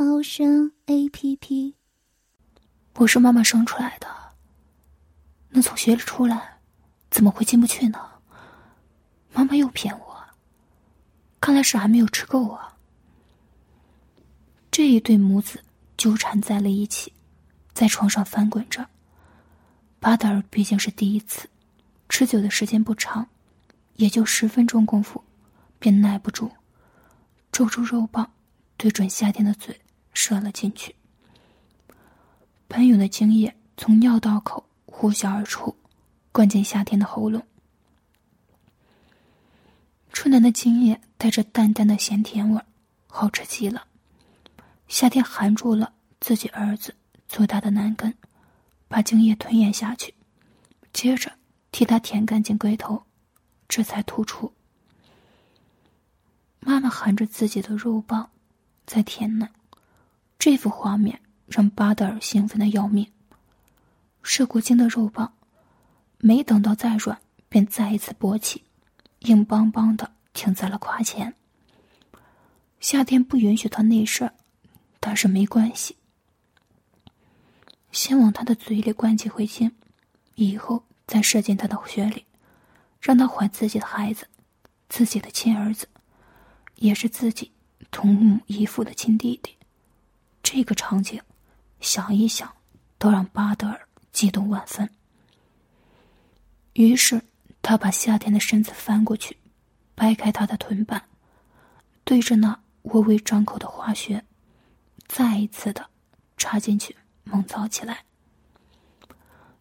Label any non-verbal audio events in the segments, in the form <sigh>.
猫声 A P P。我是妈妈生出来的，那从血里出来，怎么会进不去呢？妈妈又骗我，看来是还没有吃够啊。这一对母子纠缠在了一起，在床上翻滚着。巴德尔毕竟是第一次，持久的时间不长，也就十分钟功夫。便耐不住，抽出肉棒，对准夏天的嘴射了进去。喷涌的精液从尿道口呼啸而出，灌进夏天的喉咙。春楠的精液带着淡淡的咸甜味好吃极了。夏天含住了自己儿子粗大的男根，把精液吞咽下去，接着替他舔干净龟头，这才吐出。妈妈含着自己的肉棒，在舔奶，这幅画面让巴德尔兴奋的要命。射过精的肉棒，没等到再软，便再一次勃起，硬邦邦的停在了胯前。夏天不允许他内射，但是没关系，先往他的嘴里灌几回精，以后再射进他的血里，让他怀自己的孩子，自己的亲儿子。也是自己同母异父的亲弟弟，这个场景，想一想，都让巴德尔激动万分。于是，他把夏天的身子翻过去，掰开他的臀瓣，对着那微微张口的花穴，再一次的插进去，猛操起来。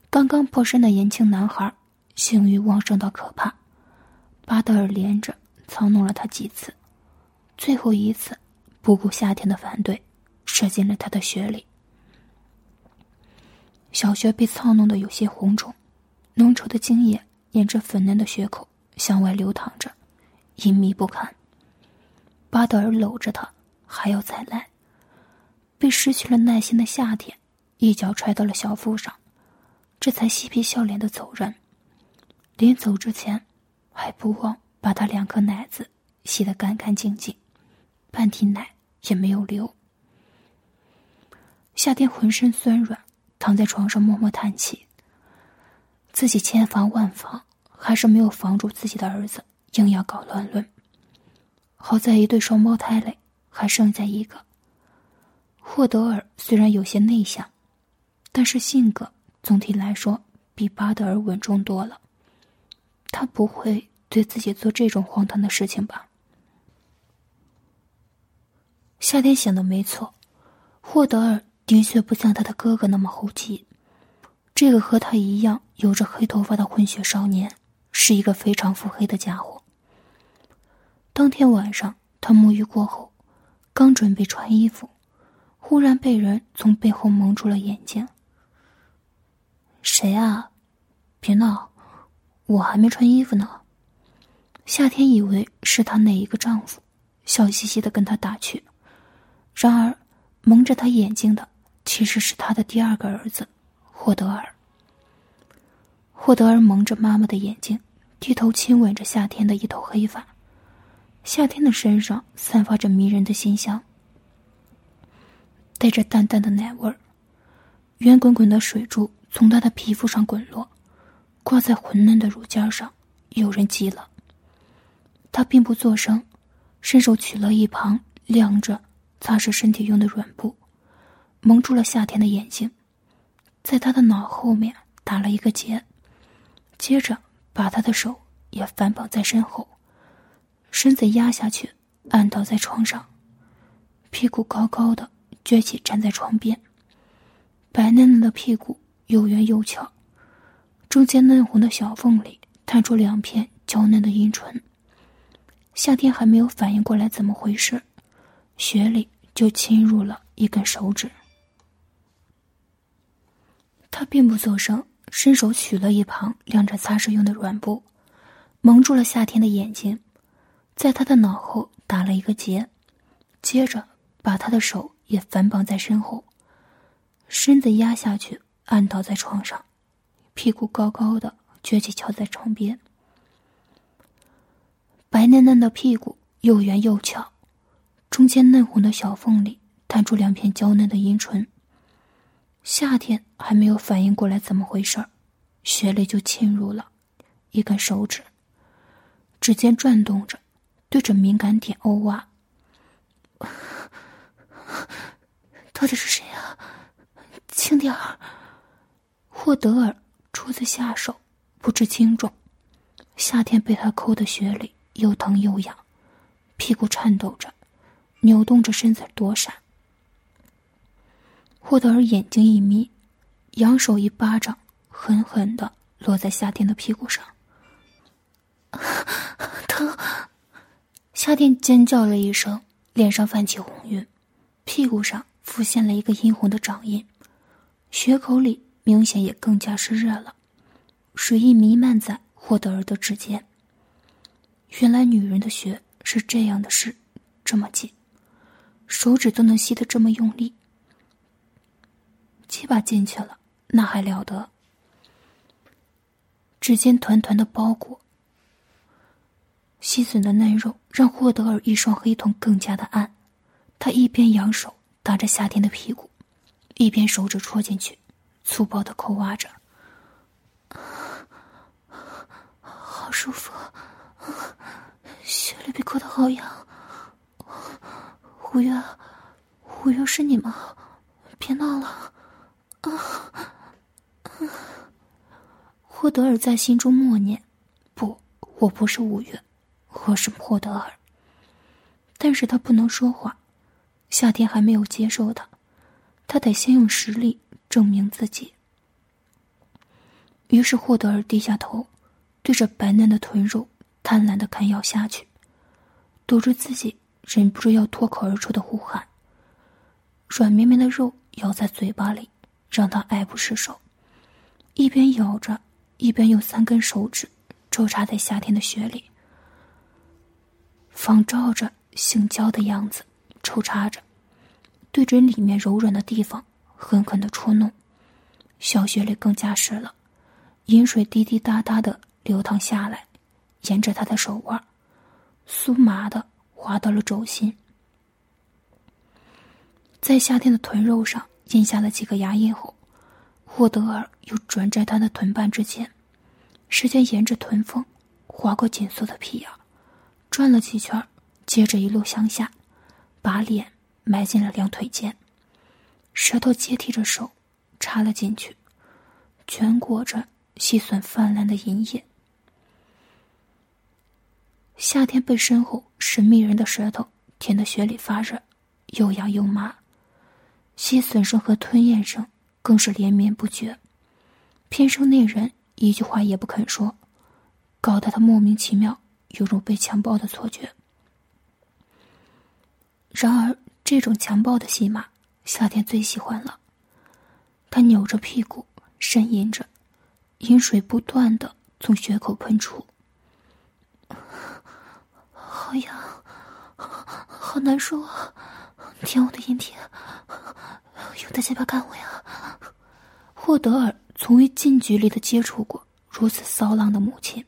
刚刚破身的年轻男孩，性欲旺盛到可怕，巴德尔连着操弄了他几次。最后一次，不顾夏天的反对，射进了他的血里。小穴被操弄得有些红肿，浓稠的精液沿着粉嫩的血口向外流淌着，隐秘不堪。巴德尔搂着他，还要再来。被失去了耐心的夏天，一脚踹到了小腹上，这才嬉皮笑脸的走人。临走之前，还不忘把他两颗奶子洗得干干净净。半滴奶也没有流。夏天浑身酸软，躺在床上默默叹气。自己千防万防，还是没有防住自己的儿子，硬要搞乱伦。好在一对双胞胎里还剩下一个。霍德尔虽然有些内向，但是性格总体来说比巴德尔稳重多了。他不会对自己做这种荒唐的事情吧？夏天想的没错，霍德尔的确不像他的哥哥那么猴急。这个和他一样有着黑头发的混血少年，是一个非常腹黑的家伙。当天晚上，他沐浴过后，刚准备穿衣服，忽然被人从背后蒙住了眼睛。谁啊？别闹，我还没穿衣服呢。夏天以为是他哪一个丈夫，笑嘻嘻的跟他打趣。然而，蒙着他眼睛的其实是他的第二个儿子，霍德尔。霍德尔蒙着妈妈的眼睛，低头亲吻着夏天的一头黑发。夏天的身上散发着迷人的馨香，带着淡淡的奶味儿。圆滚滚的水珠从他的皮肤上滚落，挂在浑嫩的乳尖上，诱人极了。他并不作声，伸手取了一旁晾着。擦拭身体用的软布，蒙住了夏天的眼睛，在他的脑后面打了一个结，接着把他的手也反绑在身后，身子压下去，按倒在床上，屁股高高的撅起站在床边，白嫩嫩的屁股又圆又翘，中间嫩红的小缝里探出两片娇嫩的阴唇。夏天还没有反应过来怎么回事。雪里就侵入了一根手指。他并不作声，伸手取了一旁晾着擦拭用的软布，蒙住了夏天的眼睛，在他的脑后打了一个结，接着把他的手也反绑在身后，身子压下去，按倒在床上，屁股高高的撅起翘在床边，白嫩嫩的屁股又圆又翘，中间嫩红的小缝里探出两片娇嫩的阴唇。夏天还没有反应过来怎么回事儿，血泪就侵入了，一根手指。指尖转动着，对着敏感点欧挖。<laughs> 到底是谁啊？轻点儿！霍德尔初次下手，不知轻重。夏天被他抠的血里又疼又痒，屁股颤抖着，扭动着身子躲闪。霍德尔眼睛一眯，扬手一巴掌，狠狠的落在夏天的屁股上。<laughs> 疼！夏天尖叫了一声，脸上泛起红晕，屁股上浮现了一个殷红的掌印，血口里明显也更加湿热了，水意弥漫在霍德尔的指尖。原来女人的血是这样的湿，这么紧，手指都能吸得这么用力。鸡巴进去了，那还了得！指尖团团的包裹，细笋的嫩肉让霍德尔一双黑瞳更加的暗。他一边扬手打着夏天的屁股，一边手指戳进去，粗暴的抠挖着。好舒服，血里被抠的好痒。五月，五月是你吗？别闹了。霍德尔在心中默念：“不，我不是五月，我是霍德尔。”但是他不能说话，夏天还没有接受他，他得先用实力证明自己。于是霍德尔低下头，对着白嫩的臀肉贪婪的啃咬下去，堵住自己忍不住要脱口而出的呼喊。软绵绵的肉咬在嘴巴里。让他爱不释手，一边咬着，一边用三根手指抽插在夏天的雪里，仿照着性交的样子抽插着，对准里面柔软的地方狠狠的戳弄，小穴里更加湿了，饮水滴滴答答的流淌下来，沿着他的手腕，酥麻的滑到了肘心，在夏天的臀肉上。印下了几个牙印后，霍德尔又转在他的臀瓣之间，时间沿着臀缝划过紧缩的屁眼，转了几圈，接着一路向下，把脸埋进了两腿间，舌头接替着手插了进去，全裹着细笋泛滥的银液。夏天被身后神秘人的舌头舔得血里发热，又痒又麻。吸吮声和吞咽声更是连绵不绝，偏生那人一句话也不肯说，搞得他莫名其妙，有种被强暴的错觉。然而，这种强暴的戏码，夏天最喜欢了。他扭着屁股，呻吟着，饮水不断的从血口喷出，好痒，好难受啊！舔我的阴蒂，用的鸡巴干我呀！霍德尔从未近距离的接触过如此骚浪的母亲，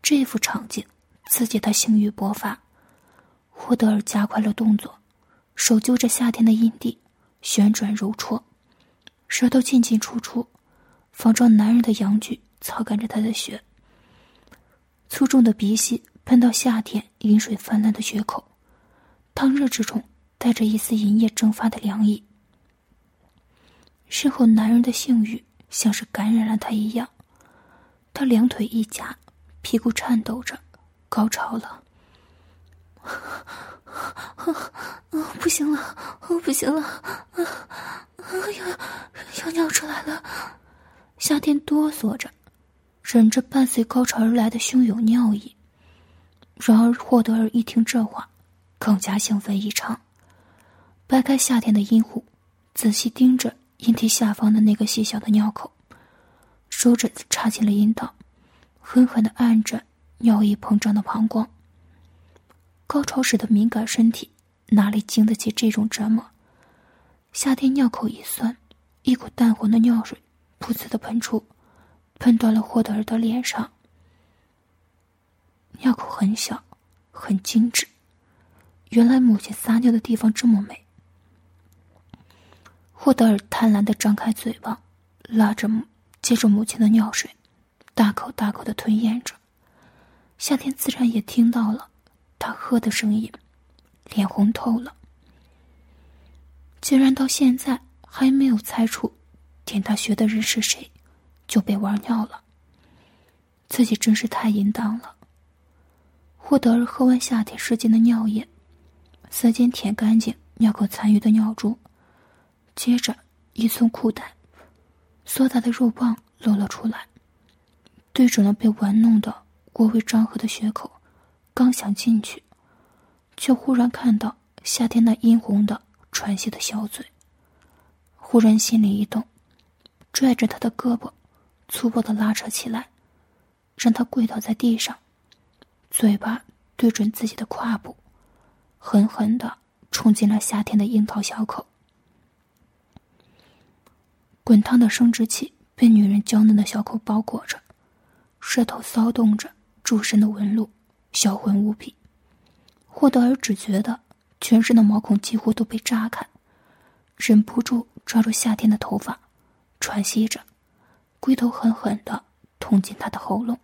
这幅场景刺激他性欲勃发。霍德尔加快了动作，手揪着夏天的阴蒂，旋转揉搓，舌头进进出出，仿照男人的阳具操干着他的血。粗重的鼻息喷到夏天饮水泛滥的血口，烫热之中。带着一丝银液蒸发的凉意，身后男人的性欲像是感染了他一样，他两腿一夹，屁股颤抖着，高潮了。不行了，不行了，要要尿出来了！夏天哆嗦着，忍着伴随高潮而来的汹涌尿意。然而霍德尔一听这话，更加兴奋异常。掰开夏天的阴户，仔细盯着阴蒂下方的那个细小的尿口，手指插进了阴道，狠狠的按着尿液膨胀的膀胱。高潮时的敏感身体哪里经得起这种折磨？夏天尿口一酸，一股淡黄的尿水噗呲的喷出，喷到了霍德尔的脸上。尿口很小，很精致。原来母亲撒尿的地方这么美。霍德尔贪婪的张开嘴巴，拉着，接着母亲的尿水，大口大口的吞咽着。夏天自然也听到了他喝的声音，脸红透了。竟然到现在还没有猜出点他血的人是谁，就被玩尿了，自己真是太淫荡了。霍德尔喝完夏天射进的尿液，舌尖舔干净尿口残余的尿珠，接着一松裤带，硕大的肉棒露了出来，对准了被玩弄的微微张合的血口，刚想进去，却忽然看到夏天那殷红的喘息的小嘴，忽然心里一动，拽着他的胳膊，粗暴的拉扯起来，让他跪倒在地上。嘴巴对准自己的胯部，狠狠的冲进了夏天的樱桃小口。滚烫的生殖器被女人娇嫩的小口包裹着，舌头骚动着诸身的纹路，销魂无比。霍德尔只觉得全身的毛孔几乎都被炸开，忍不住抓住夏天的头发，喘息着，龟头狠狠的捅进他的喉咙。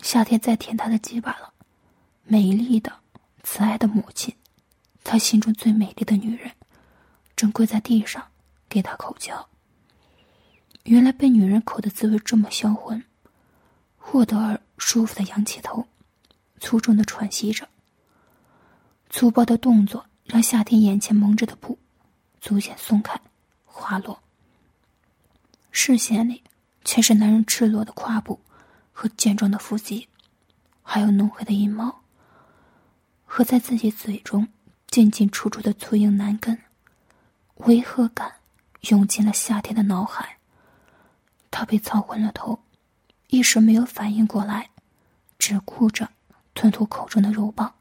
夏天在舔他的鸡巴了，美丽的、慈爱的母亲，他心中最美丽的女人，正跪在地上给他口交。原来被女人口的滋味这么销魂。霍德尔舒服的仰起头，粗重的喘息着。粗暴的动作让夏天眼前蒙着的布逐渐松开、滑落，视线里全是男人赤裸的胯部。和健壮的腹肌，还有浓黑的阴毛，和在自己嘴中进进出出的粗硬男根，违和感涌进了夏天的脑海。他被操昏了头，一时没有反应过来，只顾着吞吐口中的肉棒。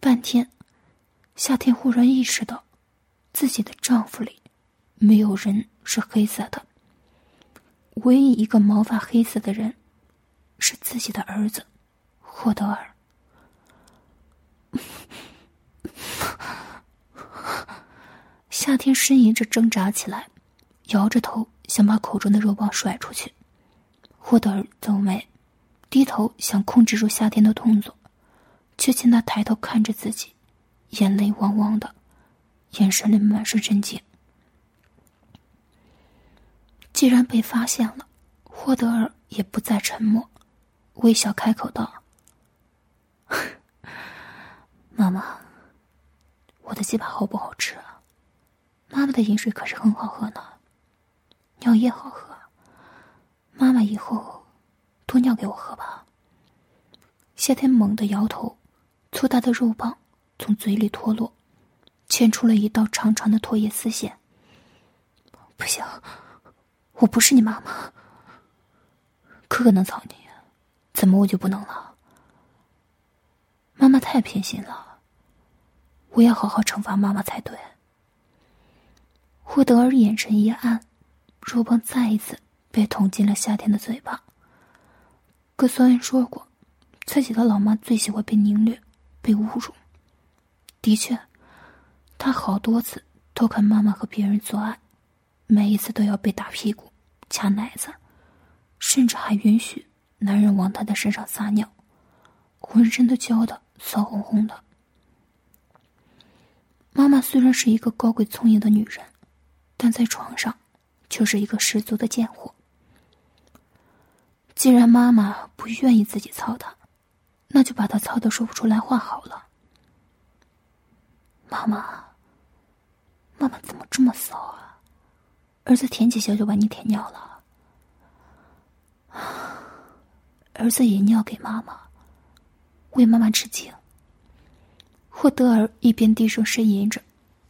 半天，夏天忽然意识到，自己的丈夫里，没有人是黑色的。唯一一个毛发黑色的人，是自己的儿子，霍德尔。夏天呻吟着挣扎起来，摇着头想把口中的肉棒甩出去。霍德尔皱眉，低头想控制住夏天的动作，却见他抬头看着自己，眼泪汪汪的，眼神里满是震惊。既然被发现了，霍德尔也不再沉默，微笑开口道：“ <laughs> 妈妈，我的鸡排好不好吃啊？妈妈的饮水可是很好喝呢，尿液好喝。妈妈以后多尿给我喝吧。”夏天猛地摇头，粗大的肉棒从嘴里脱落，牵出了一道长长的唾液丝线。不行。我不是你妈妈，哥哥能操你，怎么我就不能了？妈妈太偏心了，我要好好惩罚妈妈才对。霍德尔眼神一暗，肉棒再一次被捅进了夏天的嘴巴。可虽然说过，自己的老妈最喜欢被凌虐、被侮辱。的确，他好多次偷看妈妈和别人做爱。每一次都要被打屁股、掐奶子，甚至还允许男人往他的身上撒尿，浑身都浇得骚红红的。妈妈虽然是一个高贵聪颖的女人，但在床上却是一个十足的贱货。既然妈妈不愿意自己操她，那就把她操的说不出来话好了。妈妈，妈妈怎么这么骚啊？儿子舔几下就把你舔尿了，儿子也尿给妈妈，为妈妈致敬。霍德尔一边低声呻吟着，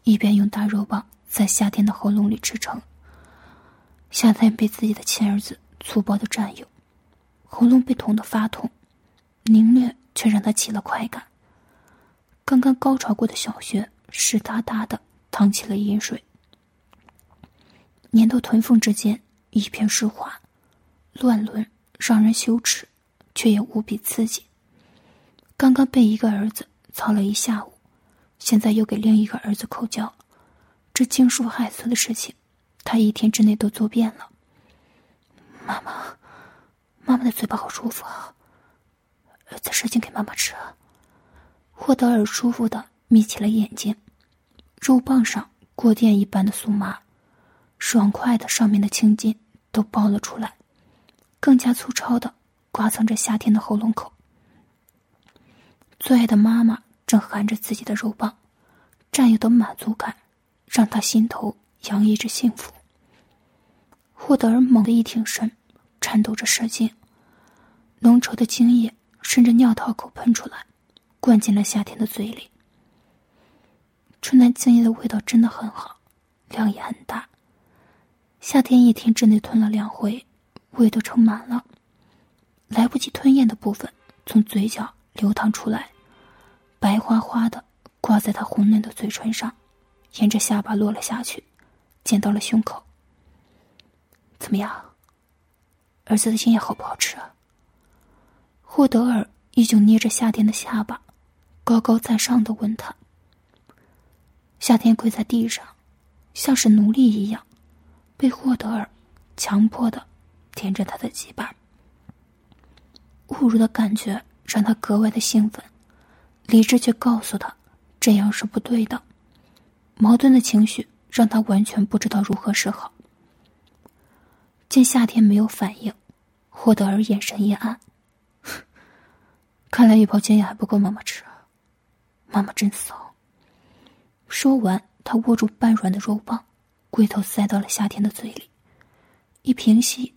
一边用大肉棒在夏天的喉咙里驰骋。夏天被自己的亲儿子粗暴的占有，喉咙被捅得发痛，凌虐却让他起了快感。刚刚高潮过的小穴湿哒哒的，淌起了阴水，粘到臀缝之间，一片湿滑，乱伦让人羞耻，却也无比刺激。刚刚被一个儿子操了一下午，现在又给另一个儿子口交，这惊世骇俗的事情。他一天之内都做遍了。妈妈，妈妈的嘴巴好舒服啊！儿子使劲给妈妈吃。霍德尔舒服的眯起了眼睛，肉棒上过电一般的酥麻，爽快的上面的青筋都爆了出来，更加粗糙的刮蹭着夏天的喉咙口。最爱的妈妈正含着自己的肉棒，占有的满足感让他心头。洋溢着幸福。霍德尔猛地一挺身，颤抖着射精，浓稠的精液顺着尿道口喷出来，灌进了夏天的嘴里。春兰精液的味道真的很好，量也很大。夏天一天之内吞了两回，胃都撑满了，来不及吞咽的部分从嘴角流淌出来，白花花的挂在他红嫩的嘴唇上，沿着下巴落了下去。溅到了胸口。怎么样？儿子的精液好不好吃啊？霍德尔依旧捏着夏天的下巴，高高在上的问他。夏天跪在地上，像是奴隶一样，被霍德尔强迫的舔着他的鸡巴。侮辱的感觉让他格外的兴奋，理智却告诉他这样是不对的，矛盾的情绪。让他完全不知道如何是好。见夏天没有反应，霍德尔眼神一暗，看来一包煎药还不够妈妈吃。妈妈真骚。说完，他握住半软的肉棒，龟头塞到了夏天的嘴里。一平息，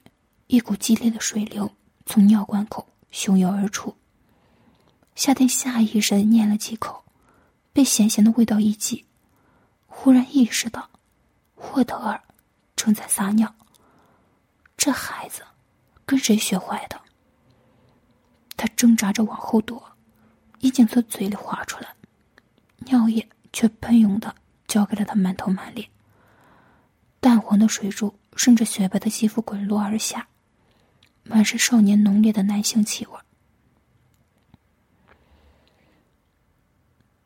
一股激烈的水流从尿管口汹涌而出。夏天下意识的咽了几口，被咸咸的味道一激。忽然意识到，霍德尔正在撒尿。这孩子跟谁学坏的？他挣扎着往后躲，已经从嘴里滑出来，尿液却喷涌的浇给了他满头满脸。淡黄的水珠顺着雪白的肌肤滚落而下，满是少年浓烈的男性气味。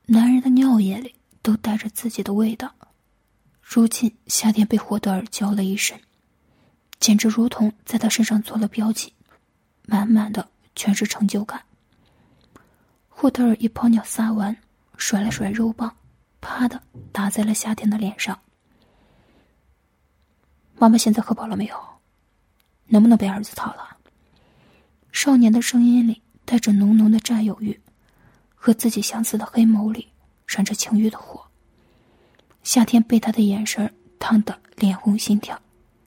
男人的尿液里。都带着自己的味道。如今夏天被霍德尔浇了一身，简直如同在他身上做了标记，满满的全是成就感。霍德尔一泡尿撒完，甩了甩肉棒，啪的打在了夏天的脸上。妈妈现在喝饱了没有？能不能被儿子操了？少年的声音里带着浓浓的占有欲，和自己相似的黑眸里。闪着情欲的火。夏天被他的眼神烫得脸红心跳，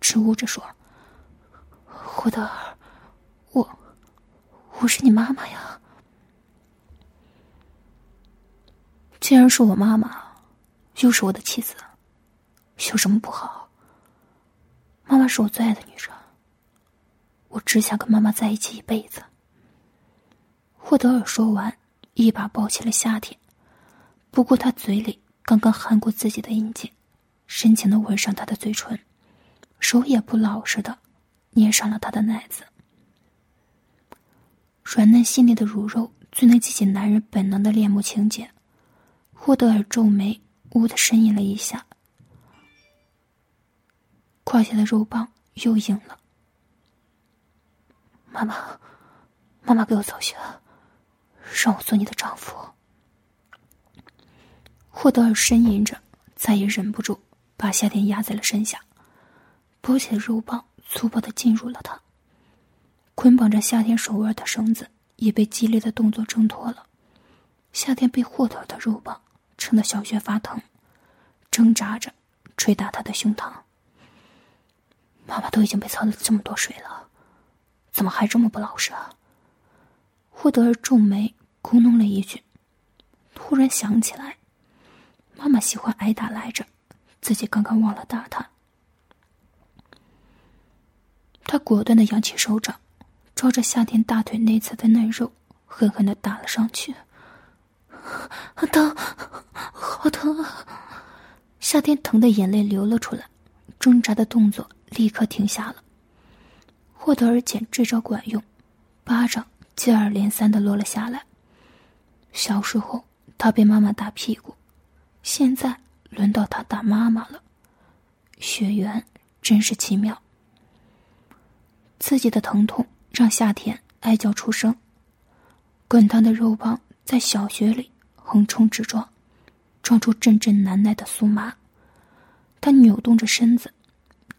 支吾着说：“霍德尔，我，我是你妈妈呀。既然是我妈妈，又是我的妻子，有什么不好？妈妈是我最爱的女人，我只想跟妈妈在一起一辈子。”霍德尔说完，一把抱起了夏天。不过，他嘴里刚刚含过自己的阴茎，深情的吻上他的嘴唇，手也不老实的捏上了他的奶子。软嫩细腻的乳肉最能激起男人本能的恋慕情结。霍德尔皱眉，呜的呻吟了一下，胯下的肉棒又硬了。妈妈，妈妈给我走穴，让我做你的丈夫。霍德尔呻吟着，再也忍不住，把夏天压在了身下，包起的肉棒粗暴的进入了他。捆绑着夏天手腕的绳子也被激烈的动作挣脱了，夏天被霍德尔的肉棒撑得小穴发疼，挣扎着捶打他的胸膛。妈妈都已经被操了这么多水了，怎么还这么不老实啊？霍德尔皱眉，咕哝了一句。突然想起来，妈妈喜欢挨打来着，自己刚刚忘了打他。他果断的扬起手掌，照着夏天大腿内侧的嫩肉狠狠的打了上去。疼，好疼啊！夏天疼的眼泪流了出来，挣扎的动作立刻停下了。霍德尔见这招管用，巴掌接二连三的落了下来。小时候他被妈妈打屁股，现在轮到他打妈妈了。血缘真是奇妙。自己的疼痛让夏天哀叫出声，滚烫的肉棒在小穴里横冲直撞，撞出阵阵难耐的酥麻。他扭动着身子，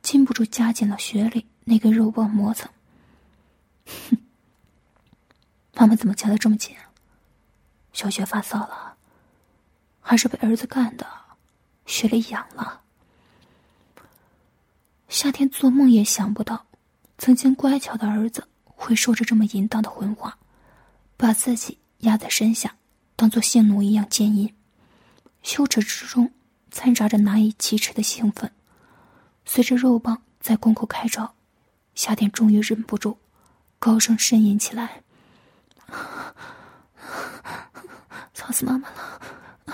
禁不住夹紧了穴里那根肉棒磨蹭。哼，妈妈怎么夹的这么紧？小雪发烧了，还是被儿子干的？血里痒了。夏天做梦也想不到。曾经乖巧的儿子会说着这么淫荡的混话，把自己压在身下，当做性奴一样奸淫，羞耻之中掺杂着难以启齿的兴奋。随着肉棒在宫口开着，夏天终于忍不住，高声呻吟起来：“ <laughs> 操死妈妈了！啊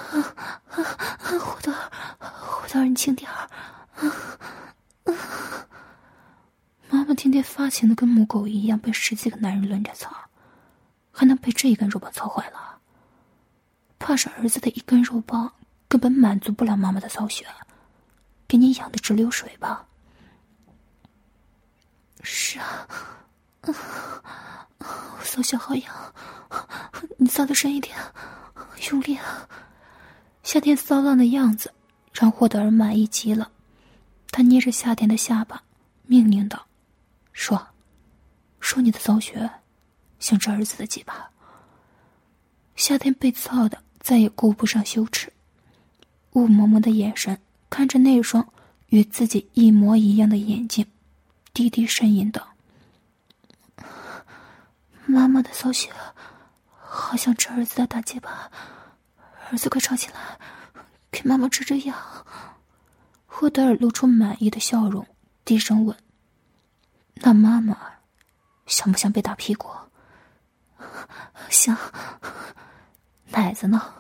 啊啊胡德，胡德，你轻点儿。”妈妈天天发情的跟母狗一样，被十几个男人轮着操，还能被这一根肉棒操坏了？怕是儿子的一根肉棒根本满足不了妈妈的骚穴，给你养的直流水吧？是啊，我骚穴好痒，你骚的深一点，用力啊！夏天骚浪的样子让霍德尔满意极了，他捏着夏天的下巴，命令道。说，说你的骚穴，像这儿子的鸡巴。夏天被操的再也顾不上羞耻，雾蒙蒙的眼神看着那双与自己一模一样的眼睛，低低呻吟道：“妈妈的骚穴，好像这儿子的大鸡巴。儿子快吵起来，给妈妈治治痒。”霍德尔露出满意的笑容，低声问。那妈妈想不想被打屁股？<laughs> 想。奶子呢？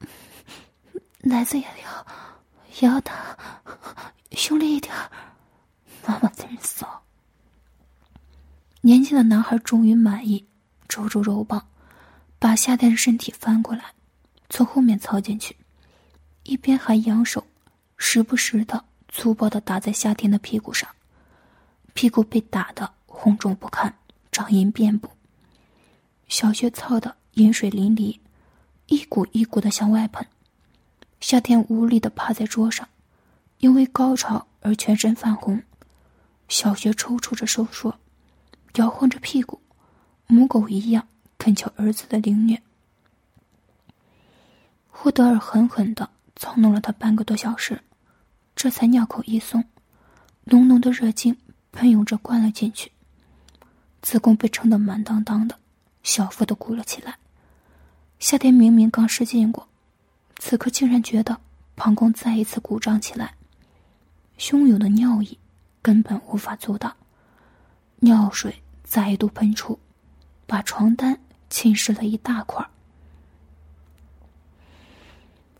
<laughs> 奶子也要，也要打，用力一点。妈妈真骚。年轻的男孩终于满意，抓住肉棒，把夏天的身体翻过来，从后面操进去，一边还扬手，时不时的粗暴的打在夏天的屁股上。屁股被打的红肿不堪，掌印遍布，小穴操的饮水淋漓，一股一股的向外喷。夏天无力的趴在桌上，因为高潮而全身泛红，小穴抽搐着收缩，摇晃着屁股，母狗一样恳求儿子的凌虐。霍德尔狠狠的操弄了他半个多小时，这才尿口一松，浓浓的热精。喷涌着灌了进去，子宫被撑得满当当的，小腹都鼓了起来。夏天明明刚失禁过，此刻竟然觉得膀胱再一次鼓胀起来，汹涌的尿意根本无法阻挡，尿水再度喷出，把床单浸湿了一大块儿。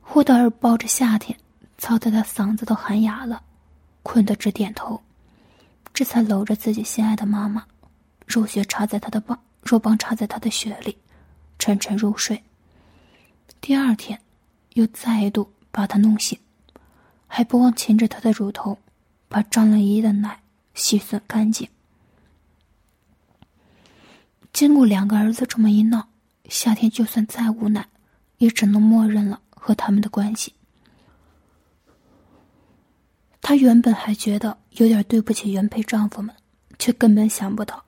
霍德尔抱着夏天，操得他嗓子都喊哑了，困得直点头。这才搂着自己心爱的妈妈，肉血插在他的棒，肉棒插在他的血里，沉沉入睡。第二天，又再度把他弄醒，还不忘擒着他的乳头，把张了一的奶吸吮干净。经过两个儿子这么一闹，夏天就算再无奈，也只能默认了和他们的关系。她原本还觉得有点对不起原配丈夫们，却根本想不到，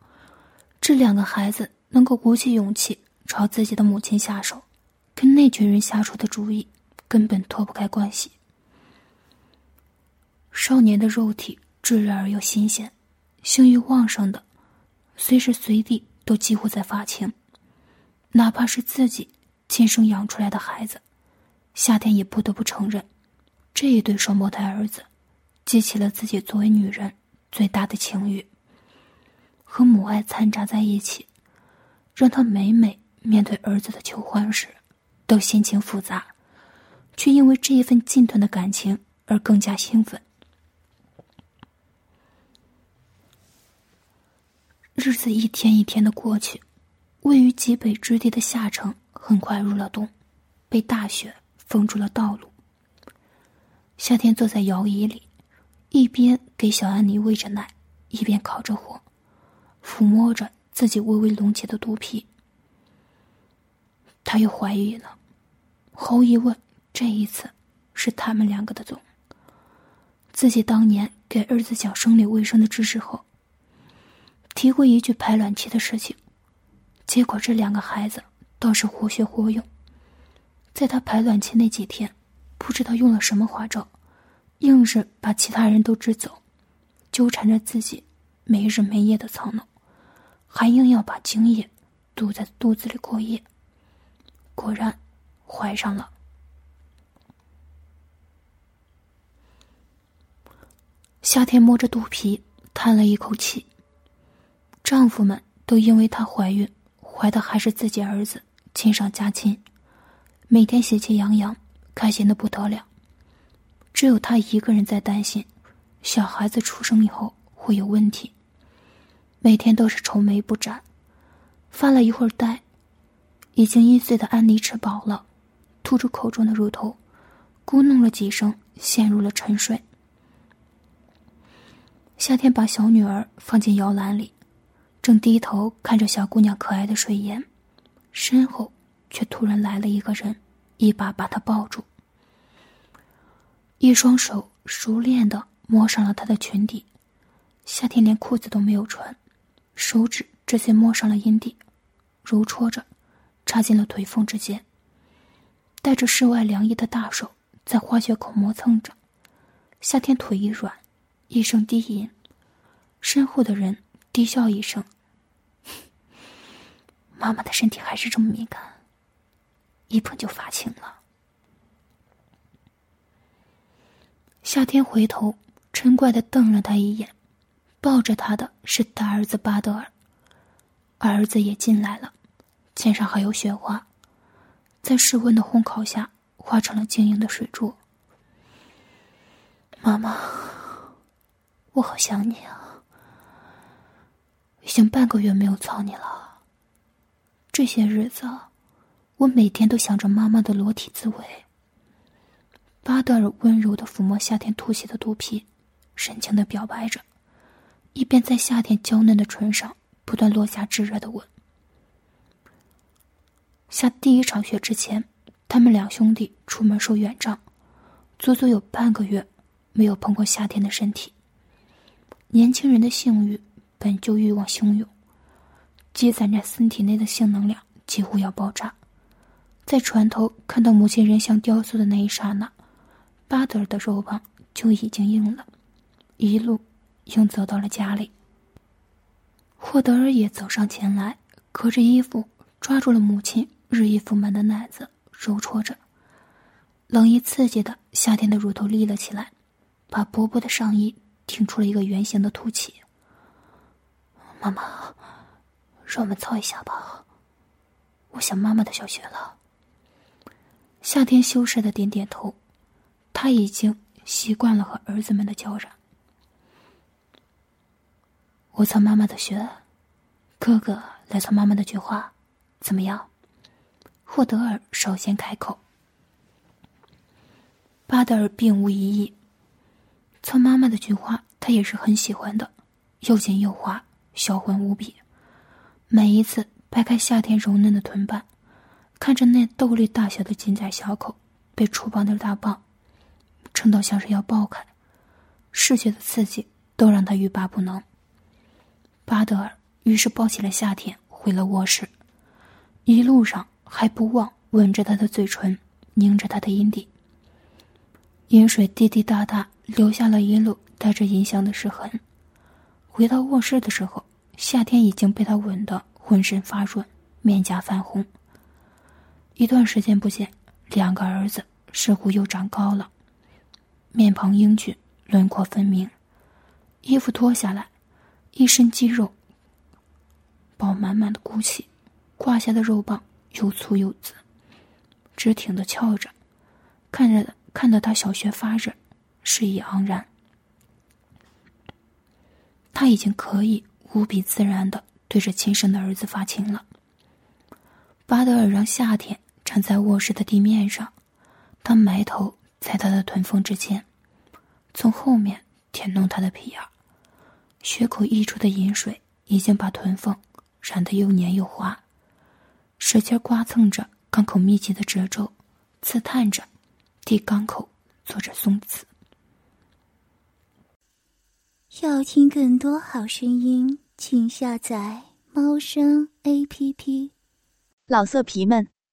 这两个孩子能够鼓起勇气朝自己的母亲下手，跟那群人下出的主意根本脱不开关系。少年的肉体炙热而又新鲜，性欲旺盛的，随时随地都几乎在发情，哪怕是自己亲生养出来的孩子，夏天也不得不承认，这一对双胞胎儿子，激起了自己作为女人最大的情欲。和母爱掺杂在一起，让他每每面对儿子的求欢时，都心情复杂，却因为这一份近断的感情而更加兴奋。日子一天一天的过去，位于极北之地的夏城很快入了冬，被大雪封住了道路。夏天坐在摇椅里，一边给小安妮喂着奶，一边烤着火，抚摸着自己微微隆起的肚皮。她又怀孕了，毫无疑问，这一次是他们两个的种。自己当年给儿子讲生理卫生的知识后。提过一句排卵期的事情，结果这两个孩子倒是活学活用。在他排卵期那几天，不知道用了什么花招，硬是把其他人都支走，纠缠着自己没日没夜的操弄，还硬要把精液堵在肚子里过夜。果然，怀上了。夏天摸着肚皮，叹了一口气。丈夫们都因为她怀孕，怀的还是自己儿子，亲上加亲，每天喜气洋洋，开心的不得了。只有她一个人在担心，小孩子出生以后会有问题。每天都是愁眉不展，发了一会儿呆。已经一岁的安妮吃饱了，吐出口中的乳头，咕哝了几声，陷入了沉睡。夏天把小女儿放进摇篮里。正低头看着小姑娘可爱的睡颜，身后却突然来了一个人，一把把她抱住，一双手熟练的摸上了她的裙底。夏天连裤子都没有穿，手指直接摸上了阴蒂，揉搓着，插进了腿缝之间。带着室外凉意的大手在花穴口磨蹭着，夏天腿一软，一声低吟，身后的人低笑一声。<laughs> 妈妈的身体还是这么敏感，一碰就发青了。夏天回头嗔怪的瞪了他一眼，抱着他的是大儿子巴德尔，儿子也进来了，肩上还有雪花，在室温的烘烤下化成了晶莹的水珠。妈妈，我好想你啊，已经半个月没有操你了。这些日子，我每天都想着妈妈的裸体滋味。巴德尔温柔的抚摸夏天凸起的肚皮，深情的表白着，一边在夏天娇嫩的唇上不断落下炙热的吻。下第一场雪之前，他们两兄弟出门收远账，足足有半个月没有碰过夏天的身体。年轻人的性欲本就欲望汹涌。积攒在身体内的性能量几乎要爆炸，在船头看到母亲人像雕塑的那一刹那，巴德尔的肉棒就已经硬了，一路硬走到了家里。霍德尔也走上前来，隔着衣服抓住了母亲日益丰满的奶子，揉搓着。冷意刺激的夏天的乳头立了起来，把薄薄的上衣挺出了一个圆形的凸起。妈妈。让我们操一下吧，我想妈妈的小穴了。夏天羞涩的点点头，他已经习惯了和儿子们的交战。我操妈妈的雪，哥哥来操妈妈的菊花，怎么样？霍德尔首先开口。巴德尔并无异议，操妈妈的菊花他也是很喜欢的，又紧又滑，销魂无比。每一次掰开夏天柔嫩的臀瓣，看着那豆粒大小的金仔小口被触碰的大棒，撑到像是要爆开，视觉的刺激都让他欲罢不能。巴德尔于是抱起了夏天，回了卧室，一路上还不忘吻着他的嘴唇，拧着他的阴蒂。饮水滴滴答答，留下了一路带着银香的湿痕。回到卧室的时候。夏天已经被他吻得浑身发软，面颊泛红。一段时间不见，两个儿子似乎又长高了，面庞英俊，轮廓分明。衣服脱下来，一身肌肉饱满满的骨气，胯下的肉棒又粗又紫，直挺的翘着，看着看得他小穴发热，睡意盎然。他已经可以无比自然的对着亲生的儿子发情了。巴德尔让夏天站在卧室的地面上，他埋头在他的臀缝之间，从后面舔弄他的皮儿，血口溢出的饮水已经把臀缝染得又黏又滑，使劲刮蹭着肛口密集的褶皱，刺探着地肛口做着松弛。要听更多好声音，请下载猫声 A P P。老色皮们，